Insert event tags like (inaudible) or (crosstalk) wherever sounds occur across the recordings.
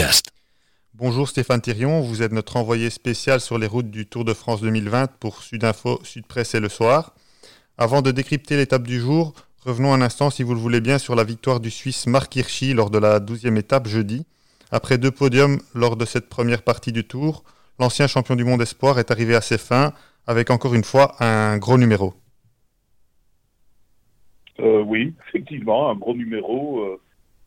podcast. Bonjour Stéphane Thirion, vous êtes notre envoyé spécial sur les routes du Tour de France 2020 pour Sudinfo, Sud Presse et le soir. Avant de décrypter l'étape du jour, revenons un instant, si vous le voulez bien, sur la victoire du Suisse Marc Hirschi lors de la 12e étape jeudi. Après deux podiums lors de cette première partie du Tour, l'ancien champion du monde espoir est arrivé à ses fins avec encore une fois un gros numéro. Euh, oui, effectivement, un gros numéro. Euh,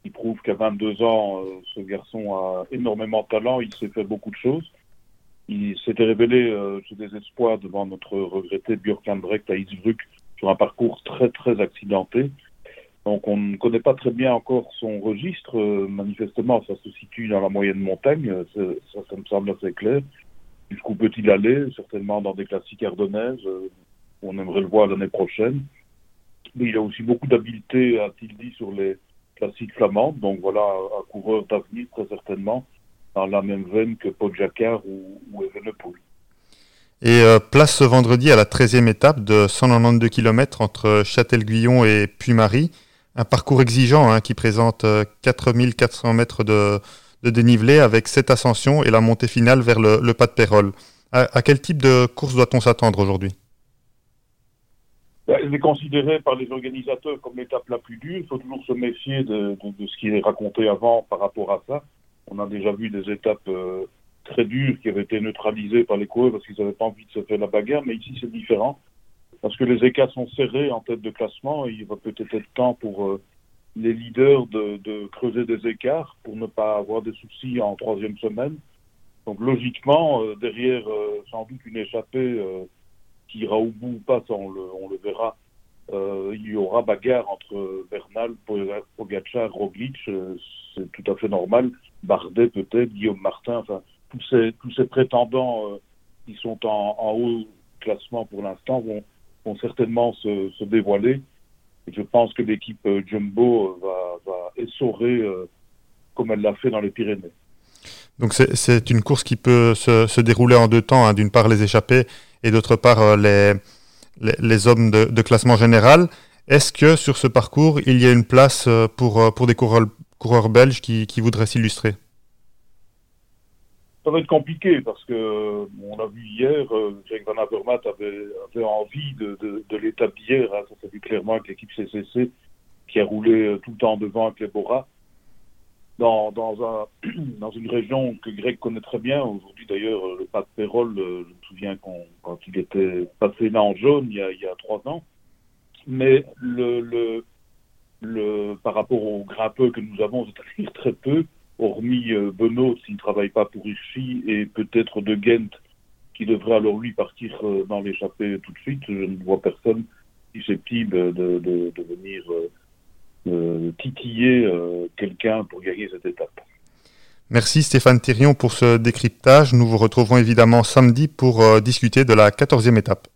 il prouve qu'à 22 ans, euh, ce garçon a énormément de talent. Il s'est fait beaucoup de choses. Il s'était révélé euh, sous des espoirs devant notre regretté Björk Andrecht à Innsbruck sur un parcours très très accidenté. Donc on ne connaît pas très bien encore son registre. Euh, manifestement, ça se situe dans la moyenne montagne. Ça, ça, me semble assez clair. Jusqu'où peut-il aller? Certainement dans des classiques ardennaises. on aimerait le voir l'année prochaine. Mais il a aussi beaucoup d'habileté, a-t-il dit, sur les classiques flamandes. Donc voilà, un coureur d'avenir très certainement dans la même veine que Paul Jacquard ou, ou Evenepoel. Et euh, place ce vendredi à la 13e étape de 192 km entre Châtel-Guyon et Puy-Marie. Un parcours exigeant hein, qui présente 4400 euh, mètres de, dénivelé avec cette ascension et la montée finale vers le, pas de Pérol. À quel type de course doit-on s'attendre aujourd'hui? Elle est considérée par les organisateurs comme l'étape la plus dure. Il faut toujours se méfier de, ce qui est raconté avant par rapport à ça. On a déjà vu des étapes euh, très dures qui avaient été neutralisées par les coureurs parce qu'ils n'avaient pas envie de se faire la bagarre, mais ici c'est différent parce que les écarts sont serrés en tête de classement. il va peut-être être temps pour euh, les leaders de, creuser des écarts pour ne pas avoir de soucis en troisième semaine. Donc logiquement, euh, derrière sans doute une échappée qui ira au bout ou pas, ça on le, verra. Euh, il y aura bagarre entre Bernal, Pogacar, Roglic, euh, c'est tout à fait normal. Bardet peut-être, Guillaume Martin, enfin tous ces prétendants euh, qui sont en, haut classement pour l'instant vont, certainement se, dévoiler. Je pense que l'équipe Jumbo va, essorer comme elle l'a fait dans les Pyrénées. Donc c'est une course qui peut se, se dérouler en deux temps. Hein. D'une part les échappées et d'autre part euh, les, les, hommes de, classement général. Est-ce que sur ce parcours, il y a une place euh, pour, euh, pour des coureurs, coureurs belges qui, qui voudraient s'illustrer? Ça va être compliqué parce que on a vu hier, Jake Van Avermaet avait, avait envie de, de, de l'étape d'hier. Hein, ça s'est vu clairement avec l'équipe CCC qui a roulé tout le temps devant avec les Bora dans, dans, un, (clears throat) dans une région que Greg connaît très bien. Aujourd'hui, d'ailleurs, le pas de Pérol, euh, je me souviens quand, il était passé là en jaune il y a, trois ans. Mais par rapport aux grimpeux que nous avons, c'est-à-dire très peu, hormis euh, Benoît s'il ne travaille pas pour Hirschi et peut-être de Ghent qui devrait alors lui partir euh, dans l'échappée tout de suite. Je ne vois personne susceptible de, venir titiller euh, quelqu'un pour gagner cette étape. Merci Stéphane Thirion pour ce décryptage. Nous vous retrouvons évidemment samedi pour euh, discuter de la 14e étape.